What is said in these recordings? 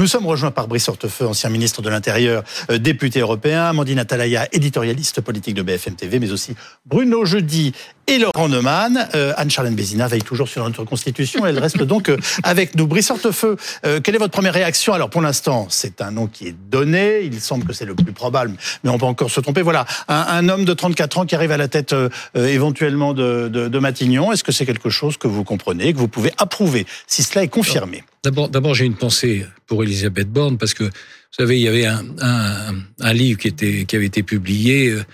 Nous sommes rejoints par Brice Hortefeux, ancien ministre de l'Intérieur, euh, député européen, Amandine Atalaya, éditorialiste politique de BFM TV, mais aussi Bruno Jeudi et Laurent Neumann. Euh, Anne-Charlène Bézina veille toujours sur notre Constitution. Elle reste donc euh, avec nous. Brice Hortefeux, quelle est votre première réaction? Alors pour l'instant, c'est un nom qui est donné. Il semble que c'est le plus probable, mais on peut encore se tromper. Voilà, un, homme de 34 ans qui arrive à la tête éventuellement de, de Matignon. Est-ce que c'est quelque chose que vous comprenez, que vous pouvez approuver, si cela est confirmé? D'abord, j'ai une pensée pour Elisabeth Borne parce que vous savez, il y avait un, un, un livre qui était qui avait été publié euh,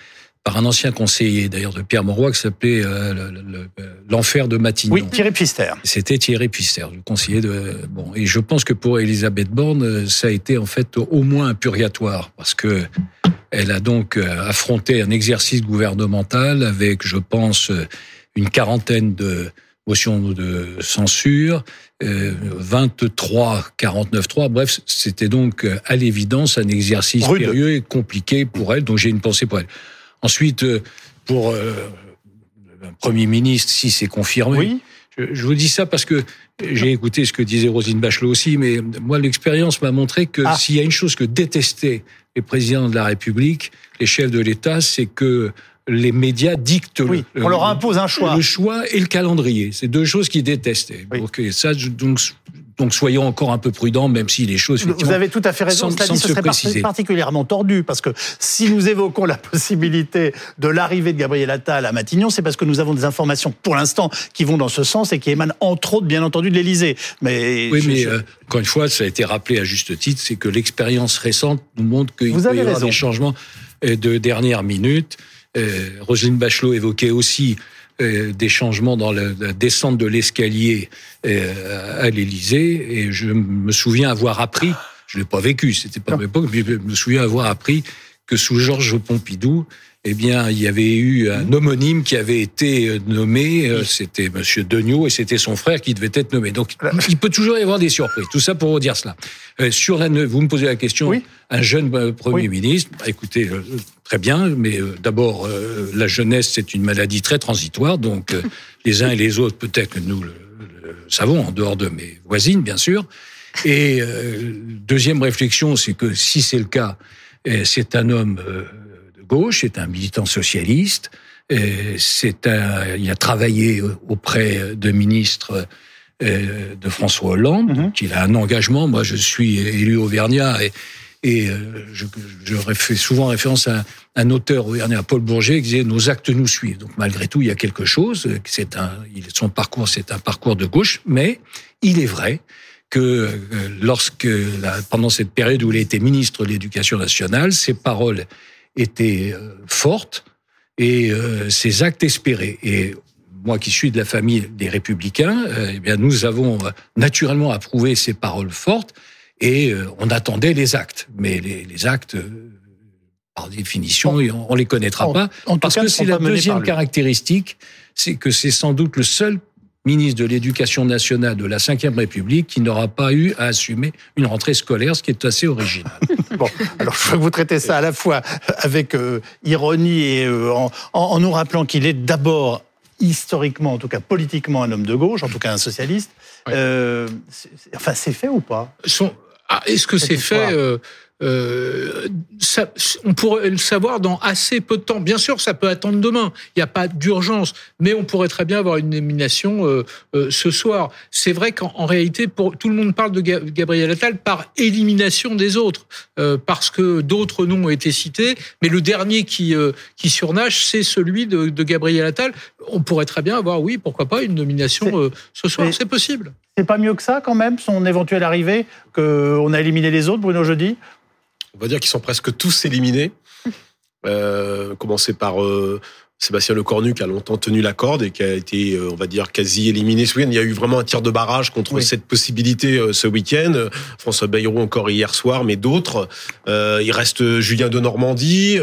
par un ancien conseiller d'ailleurs de Pierre Mauroy qui s'appelait euh, l'enfer de Matignon. Oui, Thierry Pister. C'était Thierry Pister, le conseiller de bon. Et je pense que pour Elisabeth Borne, ça a été en fait au moins un purgatoire parce que elle a donc euh, affronté un exercice gouvernemental avec, je pense, une quarantaine de motions de censure, euh, 23, 49, 3. Bref, c'était donc euh, à l'évidence un exercice périlleux et compliqué pour elle, donc j'ai une pensée pour elle. Ensuite, euh, pour euh, le Premier ministre, si c'est confirmé, oui. je, vous dis ça parce que j'ai écouté ce que disait Rosine Bachelot aussi, mais moi, l'expérience m'a montré que ah. s'il y a une chose que détestaient les présidents de la République, les chefs de l'État, c'est que les médias dictent oui, le, on leur impose un choix. Le choix et le calendrier. C'est deux choses qu'ils détestaient. Donc, ça, donc, donc soyons encore un peu prudents, même si les choses. Vous avez tout à fait raison. Cela dit, ce serait particulièrement tordu parce que si nous évoquons la possibilité de l'arrivée de Gabriel Attal à Matignon, c'est parce que nous avons des informations pour l'instant qui vont dans ce sens et qui émanent entre autres, bien entendu, de l'Élysée. Mais oui, mais euh, encore une fois, ça a été rappelé à juste titre, c'est que l'expérience récente nous montre qu'il peut y avoir des changements euh, de dernière minute. Euh, Roselyne Bachelot évoquait aussi euh, des changements dans la, descente de l'escalier euh, à l'Élysée, et je me souviens avoir appris, je l'ai pas vécu, c'était pas ma époque, mais je me souviens avoir appris que sous Georges Pompidou, eh bien, il y avait eu un homonyme qui avait été euh, nommé, euh, c'était Monsieur Degnaud, et c'était son frère qui devait être nommé. Donc, il peut toujours y avoir des surprises. Tout ça pour vous dire cela. Euh, sur la, vous me posez la question, un jeune Premier ministre, bah, écoutez, très bien, mais d'abord, la jeunesse, c'est une maladie très transitoire, donc les uns et les autres, peut-être que nous le, savons, en dehors de mes voisines, bien sûr. Et deuxième réflexion, c'est que si c'est le cas, c'est un homme gauche, c'est un militant socialiste. C'est un, il a travaillé auprès de ministres euh, de François Hollande, mm il a un engagement. Moi, je suis élu auvergnat et, et euh, je, je fais souvent référence à un auteur auvergnat, Paul Bourget, qui disait nos actes nous suivent. Donc malgré tout, il y a quelque chose. C'est un, son parcours, c'est un parcours de gauche, mais il est vrai que euh, lorsque, pendant cette période où il a été ministre de l'Éducation nationale, ses paroles étaient euh, fortes et euh, ces actes espérés. Et moi qui suis de la famille des républicains, euh, eh bien nous avons naturellement approuvé ces paroles fortes et on attendait les actes. Mais les, les actes, par définition, on, on les connaîtra pas parce que c'est la deuxième caractéristique, c'est que c'est sans doute le seul ministre de l'Éducation nationale de la Ve République qui n'aura pas eu à assumer une rentrée scolaire, ce qui est assez original. bon, alors je veux que vous traitez ça à la fois avec euh, ironie et euh, en, nous rappelant qu'il est d'abord historiquement, en tout cas politiquement, un homme de gauche, en tout cas un socialiste. Euh, enfin, c'est fait ou pas? Ah, Est-ce que c'est fait euh, ça, on pourrait le savoir dans assez peu de temps. Bien sûr, ça peut attendre demain. Il n'y a pas d'urgence, mais on pourrait très bien avoir une nomination euh, euh, ce soir. C'est vrai qu'en réalité, pour, tout le monde parle de Gabriel Attal par élimination des autres, euh, parce que d'autres noms ont été cités, mais le dernier qui qui surnage, c'est celui de, de, Gabriel Attal. On pourrait très bien avoir, oui, pourquoi pas, une nomination ce soir. C'est possible. C'est pas mieux que ça quand même, son éventuelle arrivée, qu'on a éliminé les autres, Bruno Jeudi? On va dire qu'ils sont presque tous éliminés. Euh, commencer par euh, Sébastien Lecornu qui a longtemps tenu la corde et qui a été, euh, on va dire, quasi éliminé ce week-end. Il y a eu vraiment un tir de barrage contre cette possibilité euh, ce week-end. François Bayrou encore hier soir, mais d'autres. Euh, il reste Julien de Normandie.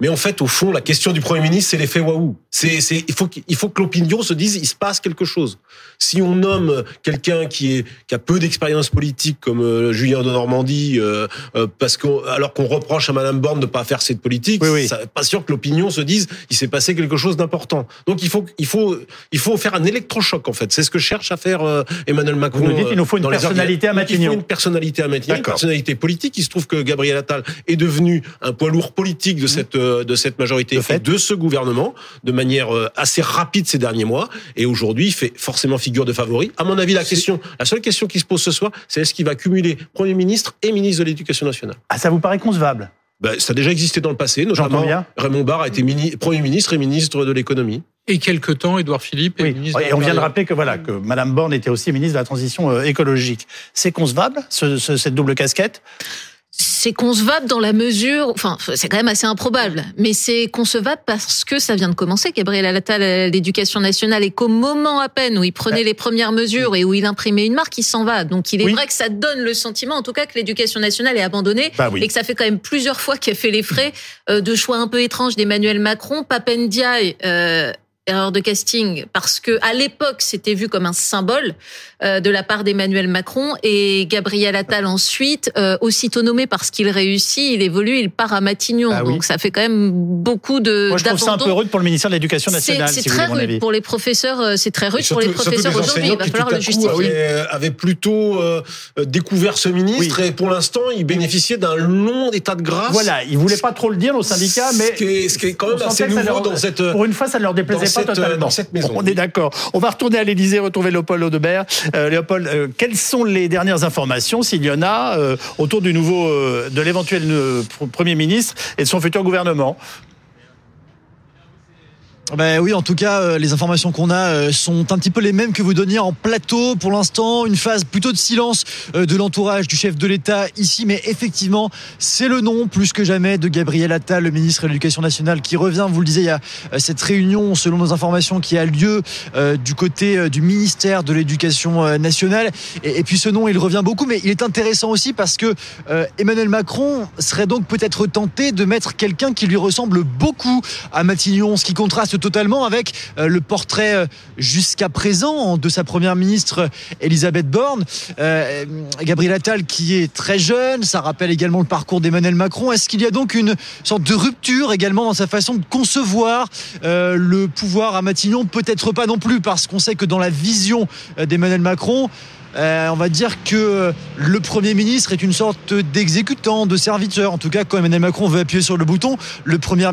mais en fait, au fond, la question du Premier ministre, c'est l'effet waouh. C'est, c'est, il faut, il faut que l'opinion se dise, il se passe quelque chose. Si on nomme quelqu'un qui est, qui a peu d'expérience politique comme Julien de Normandie, parce qu'on, alors qu'on reproche à Madame Borne de pas faire cette politique, oui, oui. pas sûr que l'opinion se dise, il s'est passé quelque chose d'important. Donc il faut, il faut, il faut faire un électrochoc en fait. C'est ce que cherche à faire euh, Emmanuel Macron. Vous nous dites, il nous faut une personnalité à Matignon. Il faut une personnalité à Matignon, une personnalité politique. Il se trouve que Gabriel Attal est devenu un poids lourd politique de mmh. cette de cette majorité de, de ce gouvernement de manière assez rapide ces derniers mois. Et aujourd'hui, il fait forcément figure de favori. À mon avis, la question, la seule question qui se pose ce soir, c'est est-ce qu'il va cumuler Premier ministre et ministre de l'Éducation nationale? Ah, ça vous paraît concevable? Ben, ça a déjà existé dans le passé, notamment bien. Raymond Barre a été Premier ministre et ministre de l'économie. Et quelque temps, Édouard Philippe est ministre. Et on vient de rappeler que voilà que Madame Borne était aussi ministre de la transition euh, écologique. C'est concevable cette double casquette? C'est concevable dans la mesure, enfin, c'est quand même assez improbable, mais c'est concevable parce que ça vient de commencer, Gabriel Attal, euh, l'éducation nationale, et qu'au moment à peine où il prenait les premières mesures et où il imprimait une marque, il s'en va. Donc il est vrai que ça donne le sentiment, en tout cas, que l'éducation nationale est abandonnée bah et que ça fait quand même plusieurs fois qu'il a fait les frais euh, de choix un peu étranges d'Emmanuel Macron. Papendiaï euh, erreur de casting parce que à l'époque c'était vu comme un symbole euh, de la part d'Emmanuel Macron et Gabriel Attal ensuite euh, aussitôt nommé parce qu'il réussit il évolue il part à Matignon. Ah donc ça fait quand même beaucoup de moi je trouve ça un peu rude pour le ministère de l'Éducation nationale c'est très rude pour les professeurs euh, c'est très rude pour les professeurs aujourd'hui. il va falloir le justifier. avait plutôt découvert ce ministre et pour l'instant il bénéficiait d'un long état de grâce. Voilà il voulait pas trop le dire aux syndicats mais ce qui est, quand même assez nouveau dans cette pour une fois ça ne leur déplaisait euh, dans cette maison. On est d'accord. On va retourner à l'Élysée, retrouver Léopold Audebert. Euh, Léopold, euh, quelles sont les dernières informations, s'il y en a, autour du nouveau, de l'éventuel Premier ministre et de son futur gouvernement? Ben oui, en tout cas, euh, les informations qu'on a euh, sont un petit peu les mêmes que vous donniez en plateau. Pour l'instant, une phase plutôt de silence euh, de l'entourage du chef de l'État ici, mais effectivement, c'est le nom plus que jamais de Gabriel Attal, le ministre de l'Éducation nationale, qui revient. Vous le disiez, il y a cette réunion, selon nos informations, qui a lieu du côté du ministère de l'Éducation nationale. Et, puis ce nom, il revient beaucoup, mais il est intéressant aussi parce que Emmanuel Macron serait donc peut-être tenté de mettre quelqu'un qui lui ressemble beaucoup à Matignon, ce qui contraste totalement avec euh, le portrait euh, jusqu'à présent de sa première ministre Elisabeth Borne. Euh, Gabriel Attal qui est très jeune, ça rappelle également le parcours d'Emmanuel Macron. Est-ce qu'il y a donc une sorte de rupture également dans sa façon de concevoir le pouvoir à Matignon? Peut-être pas non plus parce qu'on sait que dans la vision d'Emmanuel Macron, euh, on va dire que le Premier ministre est une sorte d'exécutant, de serviteur. En tout cas, quand Emmanuel Macron veut appuyer sur le bouton, le Premier,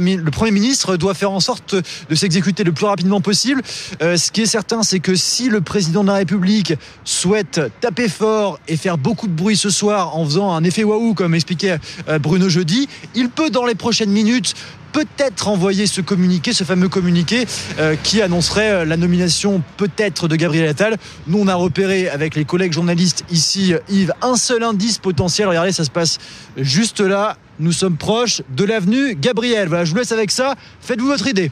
ministre doit faire en sorte de s'exécuter le plus rapidement possible. Euh, ce qui est certain, c'est que si le président de la République souhaite taper fort et faire beaucoup de bruit ce soir en faisant un effet waouh, comme expliquait euh, Bruno jeudi, il peut dans les prochaines minutes peut-être envoyer ce communiqué, ce fameux communiqué euh, qui annoncerait euh, la nomination peut-être de Gabriel Attal. Nous, on a repéré avec les collègues journalistes ici, Yves, un seul indice potentiel. Regardez, ça se passe juste là. Nous sommes proches de l'avenue Gabriel. Voilà, je vous laisse avec ça. Faites-vous votre idée.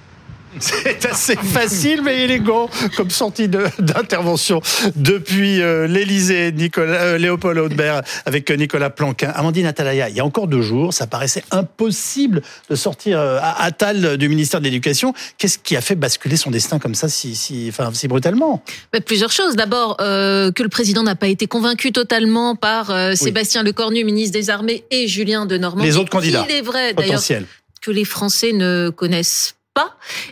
C'est assez facile mais élégant comme sortie d'intervention depuis euh, l'Elysée, euh, Léopold Audebert avec Nicolas Planquin. Amandine Atalaya, il y a encore deux jours, ça paraissait impossible de sortir euh, à Attal du ministère de l'Éducation. Qu'est-ce qui a fait basculer son destin comme ça si, si, enfin, si brutalement? Bah, Plusieurs choses. D'abord, que le président n'a pas été convaincu totalement par Sébastien Lecornu, ministre des Armées, et Julien de Normandie. Les autres candidats. Il est vrai d'ailleurs que les Français ne connaissent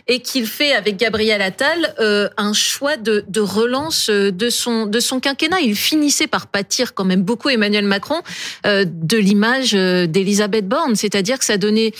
et qu'il fait avec Gabriel Attal euh, un choix de, relance euh, de son de son quinquennat. Il finissait par pâtir quand même beaucoup Emmanuel Macron euh, de l'image d'Elisabeth Borne, c'est-à-dire que ça donnait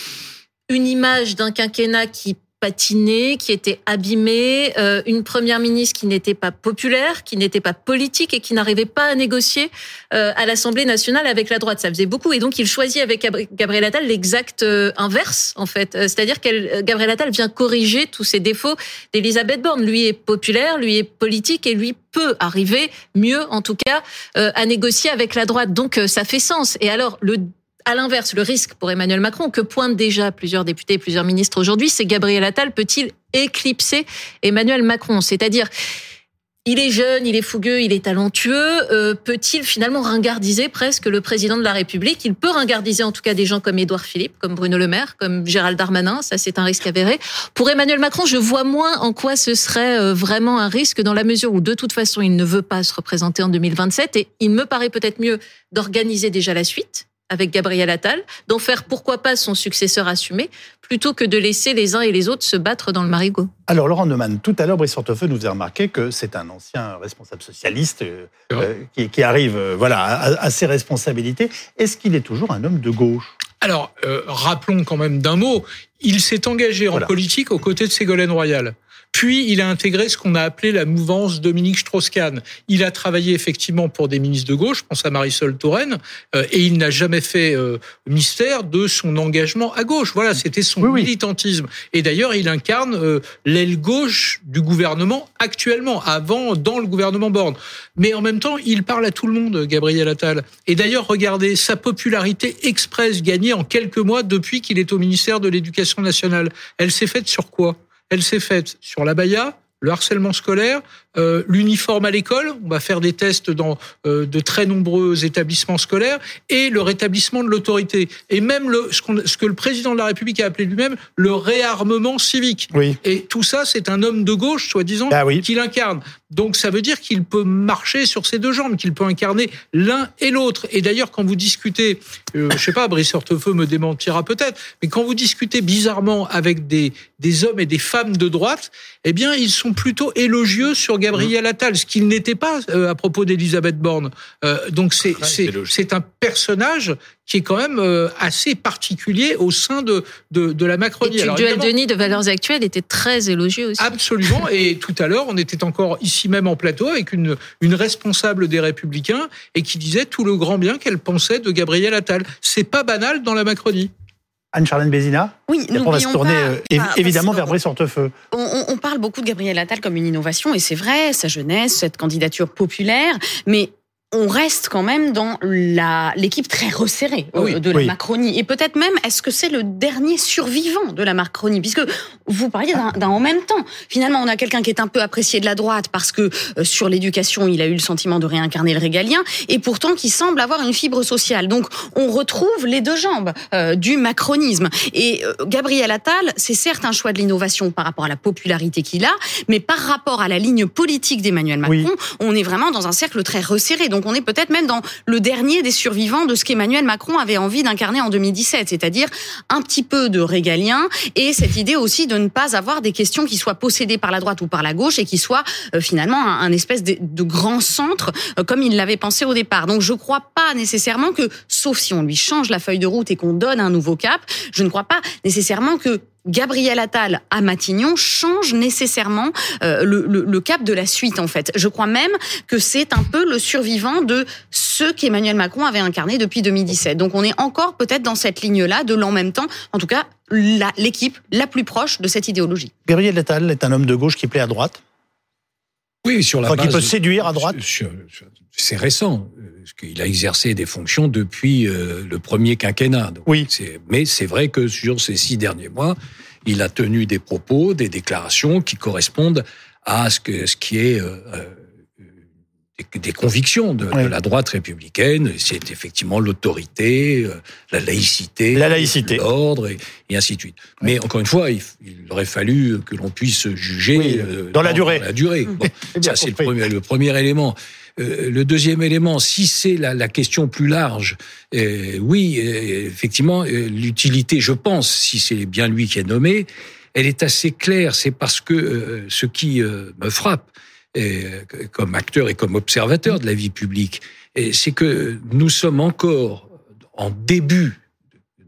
une image d'un quinquennat qui patiné, qui était abîmé, euh, une première ministre qui n'était pas populaire, qui n'était pas politique et qui n'arrivait pas à négocier euh, à l'Assemblée nationale avec la droite. Ça faisait beaucoup et donc il choisit avec Gabriel Attal l'exact euh, inverse en fait, c'est-à-dire que Gabriel Attal vient corriger tous ces défauts d'Elisabeth Borne. Lui est populaire, lui est politique et lui peut arriver mieux en tout cas à négocier avec la droite. Donc ça fait sens. Et alors le à l'inverse, le risque pour Emmanuel Macron, que pointent déjà plusieurs députés et plusieurs ministres aujourd'hui, c'est Gabriel Attal peut-il éclipser Emmanuel Macron? C'est-à-dire, il est jeune, il est fougueux, il est talentueux. Euh, peut-il finalement ringardiser presque le président de la République? Il peut ringardiser en tout cas des gens comme Édouard Philippe, comme Bruno Le Maire, comme Gérald Darmanin. Ça, c'est un risque avéré. Pour Emmanuel Macron, je vois moins en quoi ce serait euh, vraiment un risque dans la mesure où de toute façon, il ne veut pas se représenter en 2027 et il me paraît peut-être mieux d'organiser déjà la suite avec Gabriel Attal, d'en faire pourquoi pas son successeur assumé, plutôt que de laisser les uns et les autres se battre dans le marigot. Alors Laurent Neumann, tout à l'heure, Brice Hortefeux nous a remarqué que c'est un ancien responsable socialiste euh, euh, qui, arrive euh, voilà, à, ses responsabilités. Est-ce qu'il est toujours un homme de gauche? Alors, rappelons quand même d'un mot, il s'est engagé en politique aux côtés de Ségolène Royal. Puis, il a intégré ce qu'on a appelé la mouvance Dominique Strauss-Kahn. Il a travaillé effectivement pour des ministres de gauche, je pense à Marisol Touraine, euh, et il n'a jamais fait euh, mystère de son engagement à gauche. Voilà, c'était son militantisme. Et d'ailleurs, il incarne euh, l'aile gauche du gouvernement actuellement, avant, dans le gouvernement Borne. Mais en même temps, il parle à tout le monde, Gabriel Attal. Et d'ailleurs, regardez, sa popularité express gagnée en quelques mois depuis qu'il est au ministère de l'Éducation nationale. Elle s'est faite sur quoi? Elle s'est faite sur la Baïa, le harcèlement scolaire, euh, l'uniforme à l'école, on va faire des tests dans euh, de très nombreux établissements scolaires, et le rétablissement de l'autorité. Et même le, ce, ce, que le président de la République a appelé lui-même le réarmement civique. Oui. Et tout ça, c'est un homme de gauche, soi-disant, ah qui l'incarne. Donc ça veut dire qu'il peut marcher sur ses deux jambes, qu'il peut incarner l'un et l'autre. Et d'ailleurs, quand vous discutez, euh, je sais pas, Brice Hortefeux me démentira peut-être, mais quand vous discutez bizarrement avec des, des hommes et des femmes de droite, eh bien, ils sont plutôt élogieux sur Gabriel Attal, ce qu'il n'était pas euh, à propos d'Elisabeth Borne. Euh, donc c'est c'est un personnage qui est quand même euh, assez particulier au sein de de, de la Macronie. Et le duel Denis de Valeurs Actuelles était très élogieux aussi. Absolument. et tout à l'heure, on était encore ici même en plateau avec une une responsable des Républicains et qui disait tout le grand bien qu'elle pensait de Gabriel Attal. C'est pas banal dans la Macronie. Anne-Charlène Bézina Oui, nous on va se tourner euh, évidemment vers Brice Hortefeux. On, on, parle beaucoup de Gabriel Attal comme une innovation, et c'est vrai, sa jeunesse, cette candidature populaire, mais on reste quand même dans la l'équipe très resserrée euh, de la Macronie. Et peut-être même, est-ce que c'est le dernier survivant de la Macronie? Puisque vous parliez d'un en même temps. Finalement, on a quelqu'un qui est un peu apprécié de la droite parce que euh, sur l'éducation, il a eu le sentiment de réincarner le régalien, et pourtant qui semble avoir une fibre sociale. Donc, on retrouve les deux jambes euh, du macronisme. Et Gabriel Attal, c'est certes un choix de l'innovation par rapport à la popularité qu'il a, mais par rapport à la ligne politique d'Emmanuel Macron, on est vraiment dans un cercle très resserré. Donc on est peut-être même dans le dernier des survivants de ce qu'Emmanuel Macron avait envie d'incarner en 2017, c'est-à-dire un petit peu de régalien et cette idée aussi de ne pas avoir des questions qui soient possédées par la droite ou par la gauche et qui soient euh, finalement un, espèce de, grand centre euh, comme il l'avait pensé au départ. Donc je ne crois pas nécessairement que, sauf si on lui change la feuille de route et qu'on donne un nouveau cap, je ne crois pas nécessairement que Gabriel Attal à Matignon change nécessairement euh, le, cap de la suite en fait. Je crois même que c'est un peu le survivant de ce qu'Emmanuel Macron avait incarné depuis 2017. Donc on est encore peut-être dans cette ligne-là de l'en même temps, en tout cas l'équipe la, plus proche de cette idéologie. Gabriel Attal est un homme de gauche qui plaît à droite oui, sur la base. Peut séduire à droite C'est récent. Il a exercé des fonctions depuis euh, le premier quinquennat. oui. Mais c'est vrai que sur ces six derniers mois, il a tenu des propos, des déclarations qui correspondent à ce, que, ce qui est euh, euh, des, convictions de, la droite républicaine. C'est effectivement l'autorité, la laïcité, la laïcité, l'ordre et, ainsi de suite. Mais encore une fois, il, aurait fallu que l'on puisse juger dans, la durée. la durée. ça, c'est le premier, le premier élément. Euh, le deuxième élément, si c'est la, la, question plus large, euh, oui, euh, effectivement, l'utilité, je pense, si c'est bien lui qui est nommé, elle est assez claire. C'est parce que ce qui me frappe, comme acteur et comme observateur de la vie publique, c'est que nous sommes encore en début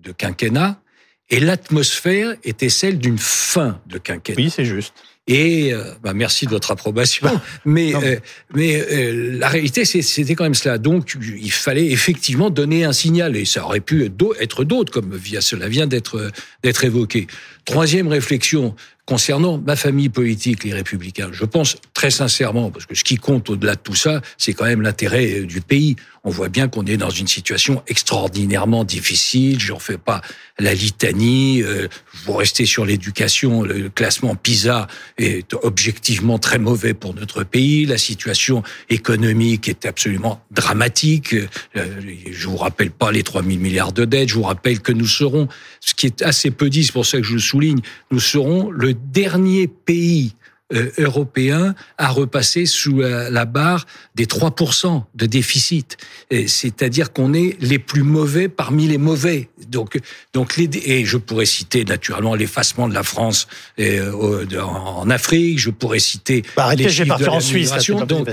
de quinquennat et l'atmosphère était celle d'une fin de quinquennat. Oui, c'est juste. Et euh, bah merci de votre approbation. Bah, mais euh, mais euh, la réalité, c'était quand même cela. Donc, il fallait effectivement donner un signal, et ça aurait pu être d'autres, comme cela vient d'être d'être évoqué. Troisième réflexion concernant ma famille politique, les Républicains. Je pense très sincèrement, parce que ce qui compte au-delà de tout ça, c'est quand même l'intérêt du pays on voit bien qu'on est dans une situation extraordinairement difficile. J'en fais pas la litanie. Euh, vous restez sur l'éducation. Le classement PISA est objectivement très mauvais pour notre pays. La situation économique est absolument dramatique. Euh, je vous rappelle pas les 3 000 milliards de dettes. Je vous rappelle que nous serons, ce qui est assez peu dit, c'est pour ça que je le souligne, nous serons le dernier pays euh, européen à repasser sous la, barre des 3% de déficit. C'est-à-dire qu'on est les plus mauvais parmi les mauvais. Donc, donc les, et je pourrais citer naturellement l'effacement de la France euh, en Afrique, je pourrais citer bah, arrêtez, les chiffres de la en Suisse. donc,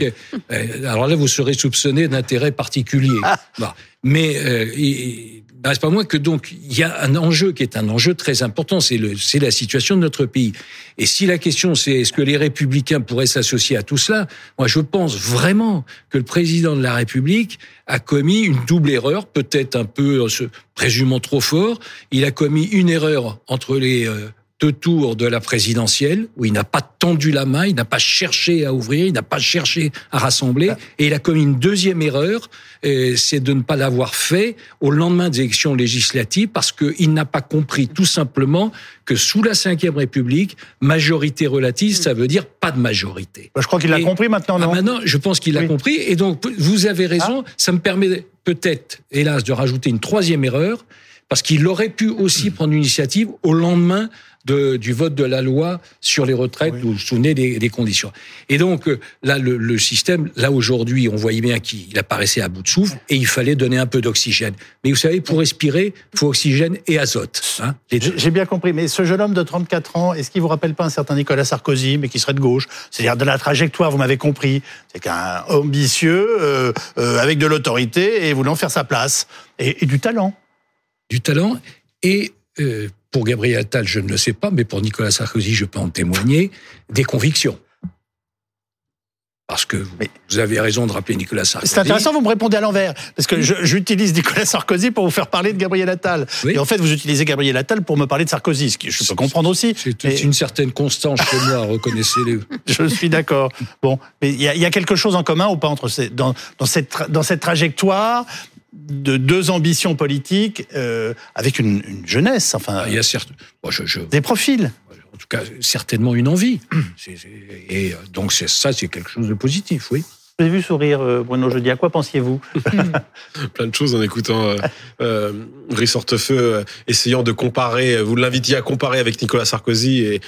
alors là, vous serez soupçonné d'intérêt particulier. Ah. Bah, mais ben, c'est pas moins que donc il y a un enjeu qui est un enjeu très important, c'est le c'est la situation de notre pays. Et si la question c'est est-ce que les républicains pourraient s'associer à tout cela, moi je pense vraiment que le président de la République a commis une double erreur, peut-être un peu en se présumant trop fort. Il a commis une erreur entre les euh, deux tours de la présidentielle, où il n'a pas tendu la main, il n'a pas cherché à ouvrir, il n'a pas cherché à rassembler, ah. et il a commis une deuxième erreur, c'est de ne pas l'avoir fait au lendemain des élections législatives, parce qu'il n'a pas compris tout simplement que sous la Ve République, majorité relative, ça veut dire pas de majorité. Bah, je crois qu'il l'a compris maintenant, non ah, Maintenant, je pense qu'il l'a compris, et donc vous avez raison, ah. ça me permet peut-être, hélas, de rajouter une troisième erreur, parce qu'il aurait pu aussi prendre une initiative au lendemain du vote de la loi sur les retraites, vous vous souvenez des, conditions. Et donc euh, là, le, système, là aujourd'hui, on voyait bien qu'il apparaissait à bout de souffle et il fallait donner un peu d'oxygène. Mais vous savez, pour respirer, il faut oxygène et azote. Hein, J'ai bien compris. Mais ce jeune homme de 34 ans, est-ce qu'il vous rappelle pas un certain Nicolas Sarkozy, mais qui serait de gauche? C'est-à-dire de la trajectoire, vous m'avez compris. C'est qu'un ambitieux, euh, euh, avec de l'autorité et voulant faire sa place. Et, du talent. Du talent et pour Gabriel Attal, je ne le sais pas, mais pour Nicolas Sarkozy, je peux en témoigner, des convictions. Parce que vous avez raison de rappeler Nicolas Sarkozy. C'est intéressant, vous me répondez à l'envers. Parce que j'utilise Nicolas Sarkozy pour vous faire parler de Gabriel Attal. Et en fait, vous utilisez Gabriel Attal pour me parler de Sarkozy, ce que je peux comprendre aussi. C'est une certaine constance chez moi, reconnaissez-le. Je suis d'accord. Bon, mais il y, a quelque chose en commun ou pas entre ces, dans, cette, dans cette trajectoire de deux ambitions politiques euh, avec une, jeunesse. Enfin, il y a certes, des profils. En tout cas, certainement une envie. Et euh, donc ça, c'est quelque chose de positif, oui. Vous avez vu sourire euh, Bruno Jeudi. À quoi pensiez-vous Plein de choses en écoutant euh, Brice Hortefeux, essayant de comparer. Vous l'invitiez à comparer avec Nicolas Sarkozy et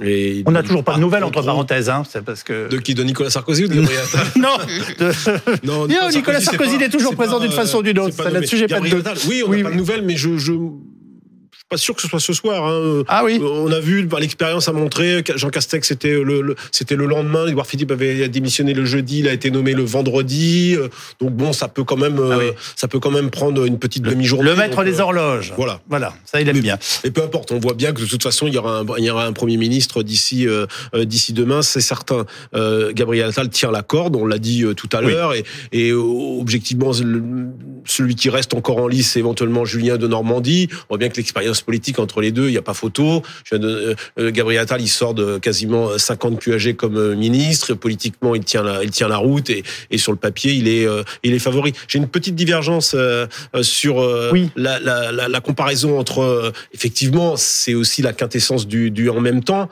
on n'a toujours pas de nouvelles entre parenthèses, hein, c'est parce que de qui? De Nicolas Sarkozy ou de Gabriel Non, non, Nicolas, Sarkozy, il est toujours présent d'une façon ou d'une autre. Là-dessus, j'ai pas de. Oui, on n'a pas de nouvelles, mais je, je pas sûr que ce soit ce soir. Hein. Ah oui. On a vu, l'expérience a montré, Jean Castex, c'était le, c'était le lendemain. Edouard Philippe avait démissionné le jeudi, il a été nommé le vendredi. Euh, donc bon, ça peut quand même, ah euh, ça peut quand même prendre une petite demi-journée. Le maître des euh, horloges. Voilà. Voilà. Ça, il aime bien. Et peu importe, on voit bien que de toute façon, il y aura un, il y aura un premier ministre d'ici, d'ici demain, c'est certain. Gabriel Attal tient la corde, on l'a dit tout à l'heure, et, et objectivement, celui qui reste encore en lice, c'est éventuellement Julien de Normandie. On voit bien que l'expérience politique entre les deux, il n'y a pas photo. Euh, euh, Gabriel Attal, il sort de quasiment 50 QAG comme euh, ministre. Politiquement, il tient la, il tient la route et, et sur le papier, il est, il est favori. J'ai une petite divergence sur la, la, la, la, comparaison entre, effectivement, c'est aussi la quintessence du, du en même temps.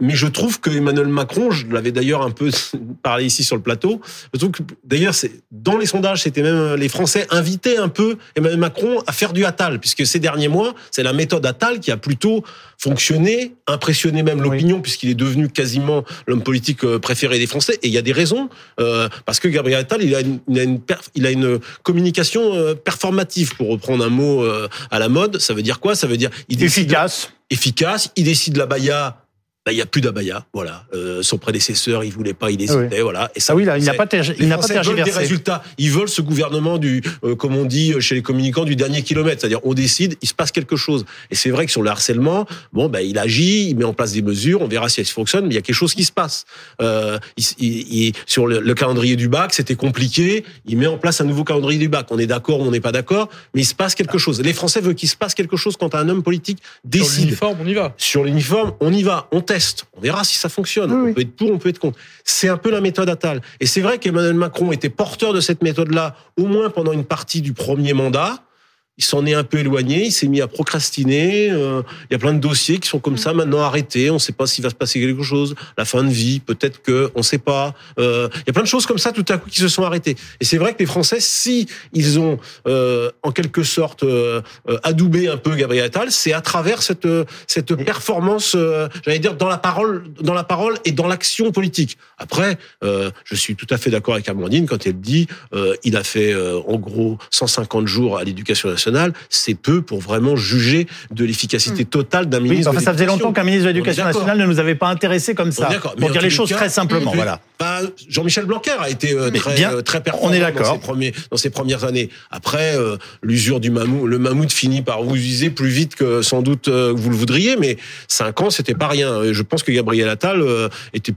Mais je trouve que Emmanuel Macron, je l'avais d'ailleurs un peu parlé ici sur le plateau, je trouve que d'ailleurs c'est dans les sondages, c'était même les Français invitaient un peu Emmanuel Macron à faire du Attal, puisque ces derniers mois, c'est la méthode Attal qui a plutôt fonctionné, impressionné même l'opinion, puisqu'il est devenu quasiment l'homme politique euh, préféré des Français. Et il y a des raisons, euh, parce que Gabriel Attal, il a une, il a une, il a une communication euh, performative, pour reprendre un mot euh, à la mode. Ça veut dire quoi? Ça veut dire il efficace. Efficace. Il décide la bah, il n'y a plus d'abaya, voilà. Euh, son prédécesseur, il voulait pas, il hésitait, voilà. Et ça, ah oui, là, il n'a pas, il n'a pas tergiversé. des résultats. Ils veulent ce gouvernement du, euh, comme on dit chez les communicants, du dernier kilomètre. C'est-à-dire, on décide, il se passe quelque chose. Et c'est vrai que sur le harcèlement, bon, ben, il agit, il met en place des mesures, on verra si elles fonctionnent, mais il y a quelque chose qui se passe. Euh, il, sur le, le, calendrier du bac, c'était compliqué. Il met en place un nouveau calendrier du bac. On est d'accord ou on n'est pas d'accord, mais il se passe quelque chose. Les Français veulent qu'il se passe quelque chose quand un homme politique décide. Sur l'uniforme, on y va. Sur l'uniforme, on y va. On on verra si ça fonctionne. On peut être pour, on peut être contre. C'est un peu la méthode Attal. Et c'est vrai qu'Emmanuel Macron était porteur de cette méthode-là, au moins pendant une partie du premier mandat. Il s'en est un peu éloigné, il s'est mis à procrastiner. Euh, il y a plein de dossiers qui sont comme ça maintenant arrêtés. On ne sait pas s'il va se passer quelque chose. La fin de vie, peut-être que on ne sait pas. Euh, il y a plein de choses comme ça tout à coup qui se sont arrêtées. Et c'est vrai que les Français, si ils ont euh, en quelque sorte euh, euh, adoubé un peu Gabriel Attal, c'est à travers cette cette performance, j'allais dire dans la parole, dans la parole et dans l'action politique. Après, je suis tout à fait d'accord avec Amandine quand elle dit il a fait en gros 150 jours à l'éducation nationale c'est peu pour vraiment juger de l'efficacité hmm. totale d'un ministre. Oui, ça faisait longtemps qu'un ministre de l'Éducation nationale ne nous avait pas intéressés comme ça. Pour dire les choses très simplement, voilà. Jean-Michel Blanquer a été euh, très, bien, euh, très performant on est dans, ses premiers, dans ses premières années. Après, euh, l'usure du mammouth, le mammouth finit par vous user plus vite que sans doute vous le voudriez, mais cinq ans, c'était pas rien. Je pense que Gabriel Attal était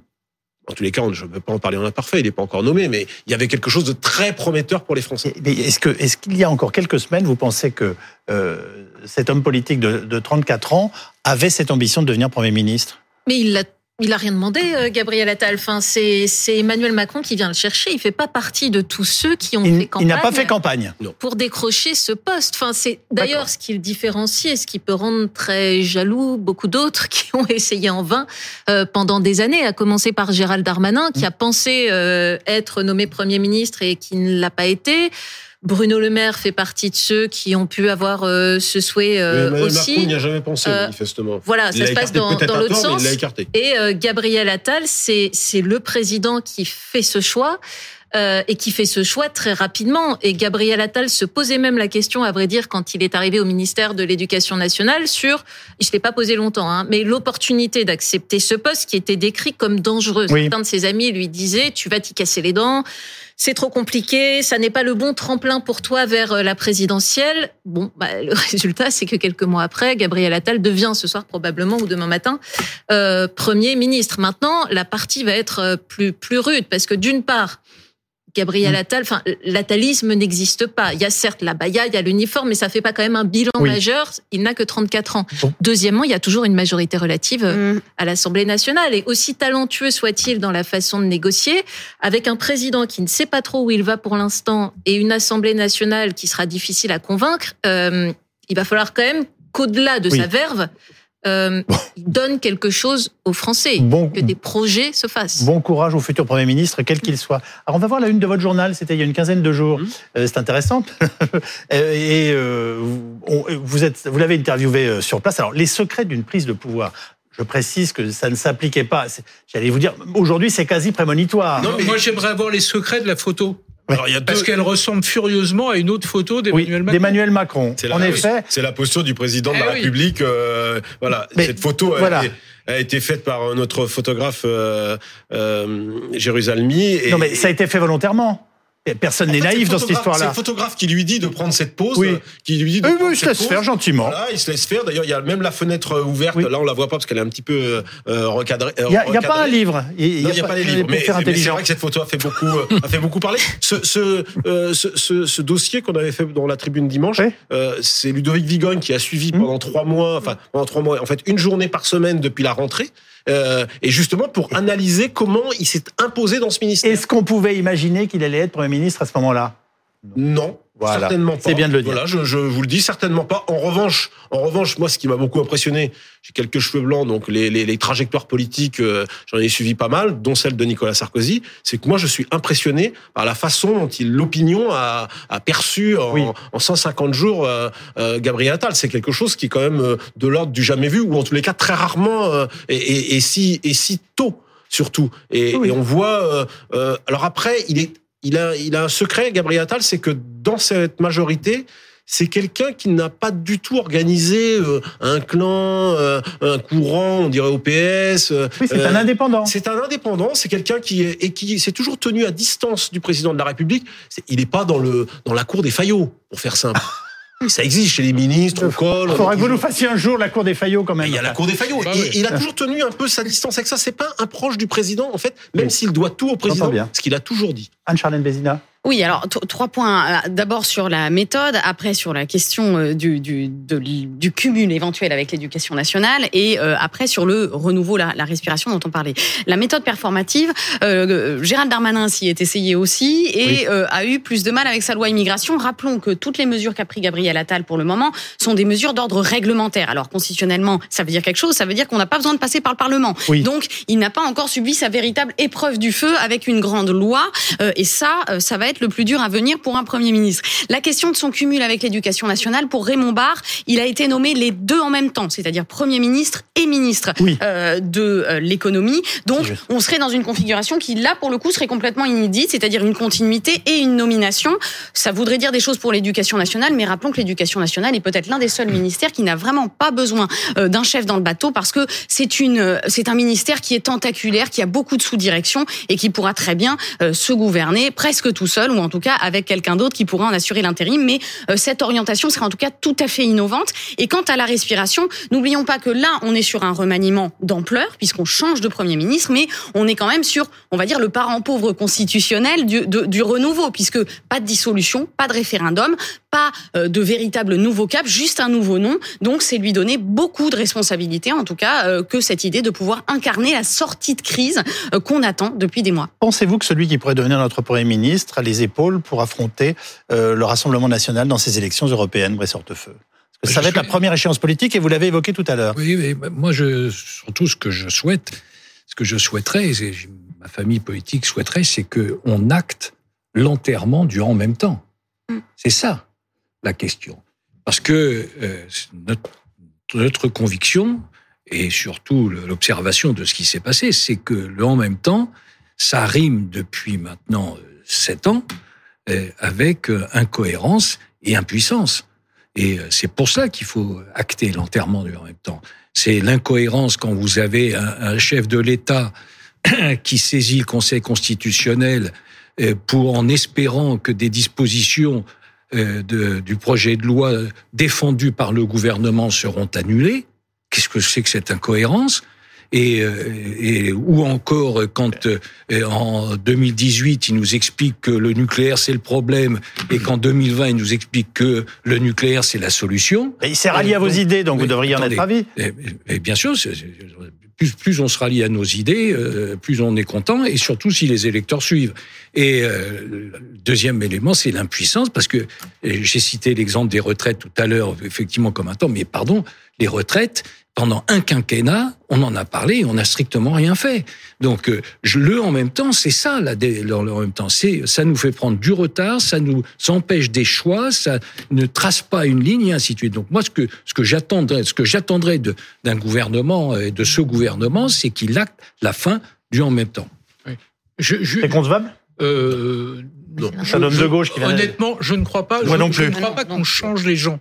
en tous les cas, je ne veux pas en parler en imparfait, il n'est pas encore nommé, mais il y avait quelque chose de très prometteur pour les Français. Est-ce qu'il y a encore quelques semaines, vous pensez que euh, cet homme politique de, de 34 ans avait cette ambition de devenir Premier ministre? Mais il l'a il a rien demandé, euh, Gabriel Attal. Enfin, c'est Emmanuel Macron qui vient le chercher. Il fait pas partie de tous ceux qui ont fait campagne. Il n'a pas fait campagne pour décrocher ce poste. Enfin, c'est d'ailleurs ce qui le différencie et ce qui peut rendre très jaloux beaucoup d'autres qui ont essayé en vain euh, pendant des années. À commencer par Gérald Darmanin, qui mm. a pensé euh, être nommé premier ministre et qui ne l'a pas été. Bruno Le Maire fait partie de ceux qui ont pu avoir euh, ce souhait euh, aussi. Macron n'y a jamais pensé, euh, manifestement. Voilà, ça se passe dans, dans l'autre sens. Et Gabriel Attal, c'est le président qui fait ce choix. Et qui fait ce choix très rapidement. Et Gabriel Attal se posait même la question, à vrai dire, quand il est arrivé au ministère de l'Éducation nationale, sur, je ne l'ai pas posé longtemps, hein, mais l'opportunité d'accepter ce poste qui était décrit comme dangereux. Certains de ses amis lui disaient, tu vas t'y casser les dents, c'est trop compliqué, ça n'est pas le bon tremplin pour toi vers euh, la présidentielle. Bon, bah, le résultat, c'est que quelques mois après, Gabriel Attal devient ce soir probablement ou demain matin euh, Premier ministre. Maintenant, la partie va être euh, plus, plus rude parce que d'une part, Gabriel mm. Attal, enfin, l'atalisme n'existe pas. Il y a certes la baya, il y a l'uniforme, mais ça fait pas quand même un bilan majeur. Il n'a que 34 ans. Deuxièmement, il y a toujours une majorité relative euh, mm. à l'Assemblée nationale. Et aussi talentueux soit-il dans la façon de négocier, avec un président qui ne sait pas trop où il va pour l'instant et une Assemblée nationale qui sera difficile à convaincre, euh, il va falloir quand même qu'au-delà de sa verve, euh, donne quelque chose aux Français, que des projets se fassent. Bon courage au futur Premier ministre, quel qu'il soit. Alors on va voir la une de votre journal, c'était il y a une quinzaine de jours. Mmh. Euh, c'est intéressant. Euh, et euh, vous, êtes, vous l'avez interviewé sur place. Alors les secrets d'une prise de pouvoir. Je précise que ça ne s'appliquait pas. J'allais vous dire, aujourd'hui, c'est quasi prémonitoire. Non, mais moi, j'aimerais avoir les secrets de la photo. Alors, il y a Parce qu'elle ressemble furieusement à une autre photo d'Emmanuel Macron. D'Emmanuel Macron. En effet. C'est la posture du président de la eh République. Euh, voilà. Cette photo a, été, a, été, faite par notre photographe euh, euh, Jérusalemi. Non, mais ça a été fait volontairement. Personne n'est naïf dans cette histoire-là. C'est le photographe qui lui dit de prendre cette pause. Oui. Qui lui dit de oui, oui, il se laisse faire gentiment. Voilà, il se laisse faire. D'ailleurs, il y a même la fenêtre euh, ouverte. Là, on la voit pas parce qu'elle est un petit peu euh, recadrée. Il n'y a, a, pas un livre. Il n'y a, pas, les livres. Mais, mais c'est vrai que cette photo a fait beaucoup, euh, a fait beaucoup parler. Ce, ce, euh, ce, ce, ce dossier qu'on avait fait dans la tribune dimanche, euh, c'est Ludovic Vigogne qui a suivi mmh. pendant trois mois, enfin pendant trois mois, en fait une journée par semaine depuis la rentrée. Euh, et justement pour analyser comment il s'est imposé dans ce ministère. Est-ce qu'on pouvait imaginer qu'il allait être Premier ministre à ce moment-là? Non. Certainement pas. C'est bien de le dire. Voilà, je, je, vous le dis certainement pas. En revanche, en revanche, moi, ce qui m'a beaucoup impressionné, j'ai quelques cheveux blancs, donc les, les, les trajectoires politiques, euh, j'en ai suivi pas mal, dont celle de Nicolas Sarkozy. C'est que moi, je suis impressionné par la façon dont il, l'opinion a, a perçu en, en 150 jours euh, euh, Gabriel Attal. C'est quelque chose qui est quand même euh, de l'ordre du jamais vu, ou en tous les cas très rarement et, et, et, si et si tôt surtout. Et, et on voit. alors après, il est il a, il a un secret, Gabriel Attal, c'est que dans cette majorité, c'est quelqu'un qui n'a pas du tout organisé euh, un clan, euh, un courant, on dirait au PS. Euh, oui, c'est un indépendant. C'est un indépendant, c'est quelqu'un qui est, et qui s'est toujours tenu à distance du président de la République. il n'est pas dans le dans la cour des faillots, pour faire simple. Ça existe chez les ministres, au col. Il faudrait que vous nous fassiez un jour la cour des faillots quand même. Il y a la cour des faillots. Bah il a toujours tenu un peu sa distance avec ça. C'est pas un proche du président, en fait, même s'il doit tout au président, ce qu'il a toujours dit. Anne-Charlène Bézina Oui, alors trois points. Euh, d'abord sur la méthode, après sur la question euh, du, cumul éventuel avec l'éducation nationale et euh, après sur le renouveau, la, la, respiration dont on parlait. La méthode performative, euh, Gérald Darmanin s'y est essayé aussi et a eu plus de mal avec sa loi immigration. Rappelons que toutes les mesures qu'a pris Gabriel Attal pour le moment sont des mesures d'ordre réglementaire. Alors constitutionnellement, ça veut dire quelque chose, ça veut dire qu'on n'a pas besoin de passer par le Parlement. Donc il n'a pas encore subi sa véritable épreuve du feu avec une grande loi et ça, ça va être le plus dur à venir pour un Premier ministre. La question de son cumul avec l'éducation nationale, pour Raymond Barre, il a été nommé les deux en même temps, c'est-à-dire Premier ministre et ministre euh, de euh, l'économie. Donc on serait dans une configuration qui, là, pour le coup, serait complètement inédite, c'est-à-dire une continuité et une nomination. Ça voudrait dire des choses pour l'éducation nationale, mais rappelons que l'éducation nationale est peut-être l'un des seuls ministères qui n'a vraiment pas besoin euh, d'un chef dans le bateau parce que c'est une, c'est un ministère qui est tentaculaire, qui a beaucoup de sous-directions et qui pourra très bien se gouverner presque tout seul ou en tout cas avec quelqu'un d'autre qui pourra en assurer l'intérim. Mais euh, cette orientation sera en tout cas tout à fait innovante. Et quant à la respiration, n'oublions pas que là, on est sur un remaniement d'ampleur puisqu'on change de Premier ministre, mais on est quand même sur, on va dire, le parent pauvre constitutionnel du, du renouveau, puisque pas de dissolution, pas de référendum, pas euh, de véritable nouveau cap, juste un nouveau nom. Donc c'est lui donner beaucoup de responsabilités, en tout cas, euh, que cette idée de pouvoir incarner la sortie de crise qu'on attend depuis des mois. Pensez-vous que celui qui pourrait devenir notre Premier ministre les épaules pour affronter euh, le Rassemblement national dans ces élections européennes, Brice Hortefeux Parce que ça va être la première échéance politique et vous l'avez évoqué tout à l'heure. Oui, mais moi, je, surtout ce que je souhaite, ce que je souhaiterais, et ma famille politique souhaiterait, c'est qu'on acte l'enterrement du en même temps. Mm. C'est ça la question. Parce que euh, notre, notre conviction, et surtout l'observation de ce qui s'est passé, c'est que le en même temps, ça rime depuis maintenant euh, sept ans euh, avec euh, incohérence et impuissance. Et euh, c'est pour ça qu'il faut acter l'enterrement en même temps. C'est l'incohérence quand vous avez un, chef de l'État qui saisit le Conseil constitutionnel pour en espérant que des dispositions de, du projet de loi défendu par le gouvernement seront annulées. Qu'est-ce que c'est que cette incohérence? Et, euh, et ou encore quand euh, en 2018 il nous explique que le nucléaire c'est le problème et qu'en 2020 il nous explique que le nucléaire c'est la solution. il s'est rallié à vos idées, donc vous devriez en être ravi. Et, bien sûr, plus, plus on se rallie à nos idées, euh, plus on est content, et surtout si les électeurs suivent. Et le deuxième élément, c'est l'impuissance, parce que j'ai cité l'exemple des retraites tout à l'heure, effectivement comme un temps, mais pardon, les retraites, pendant un quinquennat, on en a parlé, on n'a strictement rien fait. Donc euh, je, le en même temps, c'est ça là, le en même temps, c'est ça nous fait prendre du retard, ça nous empêche des choix, ça ne trace pas une ligne et ainsi de suite. Donc moi ce que ce que j'attendrais, ce que j'attendrais d'un gouvernement et de ce gouvernement, c'est qu'il acte la fin du en même temps. C'est concevable? euh, ça donne de gauche. Qui honnêtement, je ne crois pas. Moi je, non plus. je ne crois pas qu'on change les gens.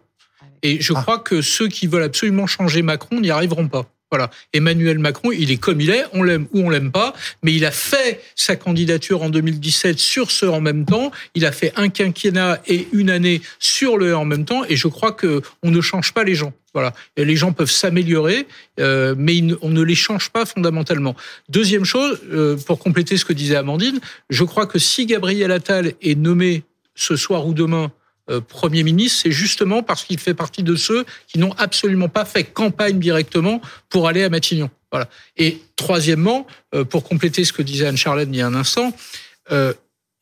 Et je ah. crois que ceux qui veulent absolument changer Macron n'y arriveront pas. Voilà. Emmanuel Macron, il est comme il est, on l'aime ou on l'aime pas, mais il a fait sa candidature en 2017 sur ce en même temps. Il a fait un quinquennat et une année sur le en même temps, et je crois que on ne change pas les gens. Voilà. Et les gens peuvent s'améliorer, euh, mais on ne les change pas fondamentalement. Deuxième chose, euh, pour compléter ce que disait Amandine, je crois que si Gabriel Attal est nommé ce soir ou demain Premier ministre, c'est justement parce qu'il fait partie de ceux qui n'ont absolument pas fait campagne directement pour aller à Matignon. Voilà. Et troisièmement, euh, pour compléter ce que disait Anne-Charlène il y a un instant, euh,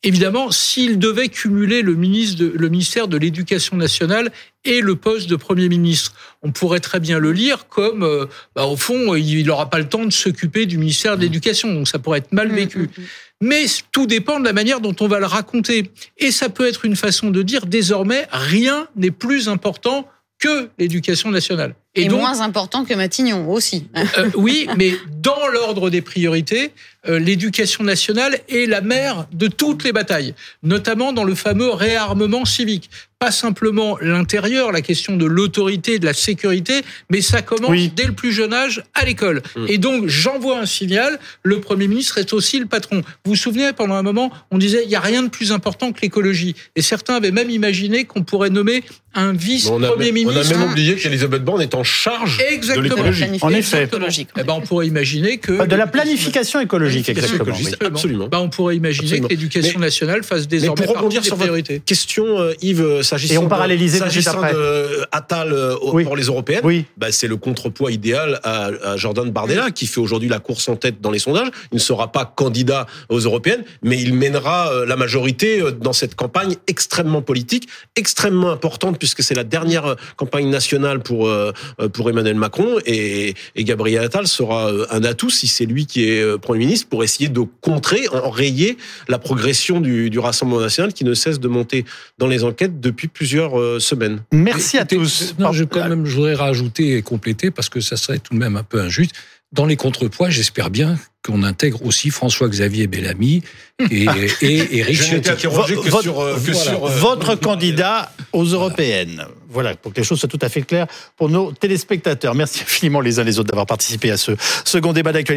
évidemment, s'il devait cumuler le, ministre le ministère de l'Éducation nationale et le poste de Premier ministre, on pourrait très bien le lire comme, bah, au fond, il n'aura pas le temps de s'occuper du ministère de l'Éducation, donc ça pourrait être mal mmh, vécu. Mmh, mmh. Mais tout dépend de la manière dont on va le raconter. Et ça peut être une façon de dire désormais rien n'est plus important que l'éducation nationale. Et, moins important que Matignon aussi. Euh, oui, mais dans l'ordre des priorités, euh, l'éducation nationale est la mère de toutes les batailles, notamment dans le fameux réarmement civique. Pas simplement l'intérieur, la question de l'autorité, de la sécurité, mais ça commence dès le plus jeune âge à l'école. Mm. Et donc j'envoie un signal, le Premier ministre est aussi le patron. Vous vous souvenez, pendant un moment, on disait il n'y a rien de plus important que l'écologie. Et certains avaient même imaginé qu'on pourrait nommer un vice-premier ministre. On a même oublié qu'Elisabeth Borne est en charge Exactement. de l'écologie. En effet. Eh ben, on pourrait imaginer que de la planification écologique, exactement. Absolument. Bah, on pourrait imaginer que l'éducation nationale fasse désormais pour rebondir sur priorités. Votre question, euh, Yves, s'agissant Et on parallélisait s'agissant de Attal euh, pour les européennes, oui. bah, c'est le contrepoids idéal à, à Jordan Bardella qui fait aujourd'hui la course en tête dans les sondages. Il ne sera pas candidat aux européennes, mais il mènera euh, la majorité dans cette campagne extrêmement politique, extrêmement importante puisque c'est la dernière campagne nationale pour pour Emmanuel Macron et, et Gabriel Attal sera un atout si c'est lui qui est premier ministre pour essayer de contrer, enrayer la progression du, du Rassemblement national qui ne cesse de monter dans les enquêtes depuis plusieurs euh, semaines. Merci à tous. Non, je, quand même, je voudrais rajouter et compléter parce que ça serait tout de même un peu injuste. Dans les contrepoids, j'espère bien qu'on intègre aussi François-Xavier Bellamy et, et Éric Ciotti. Votre, sur, que sur, votre candidat aux européennes. Voilà, pour que les choses soient tout à fait claires pour nos téléspectateurs. Merci infiniment les uns les autres d'avoir participé à ce second débat d'actualité.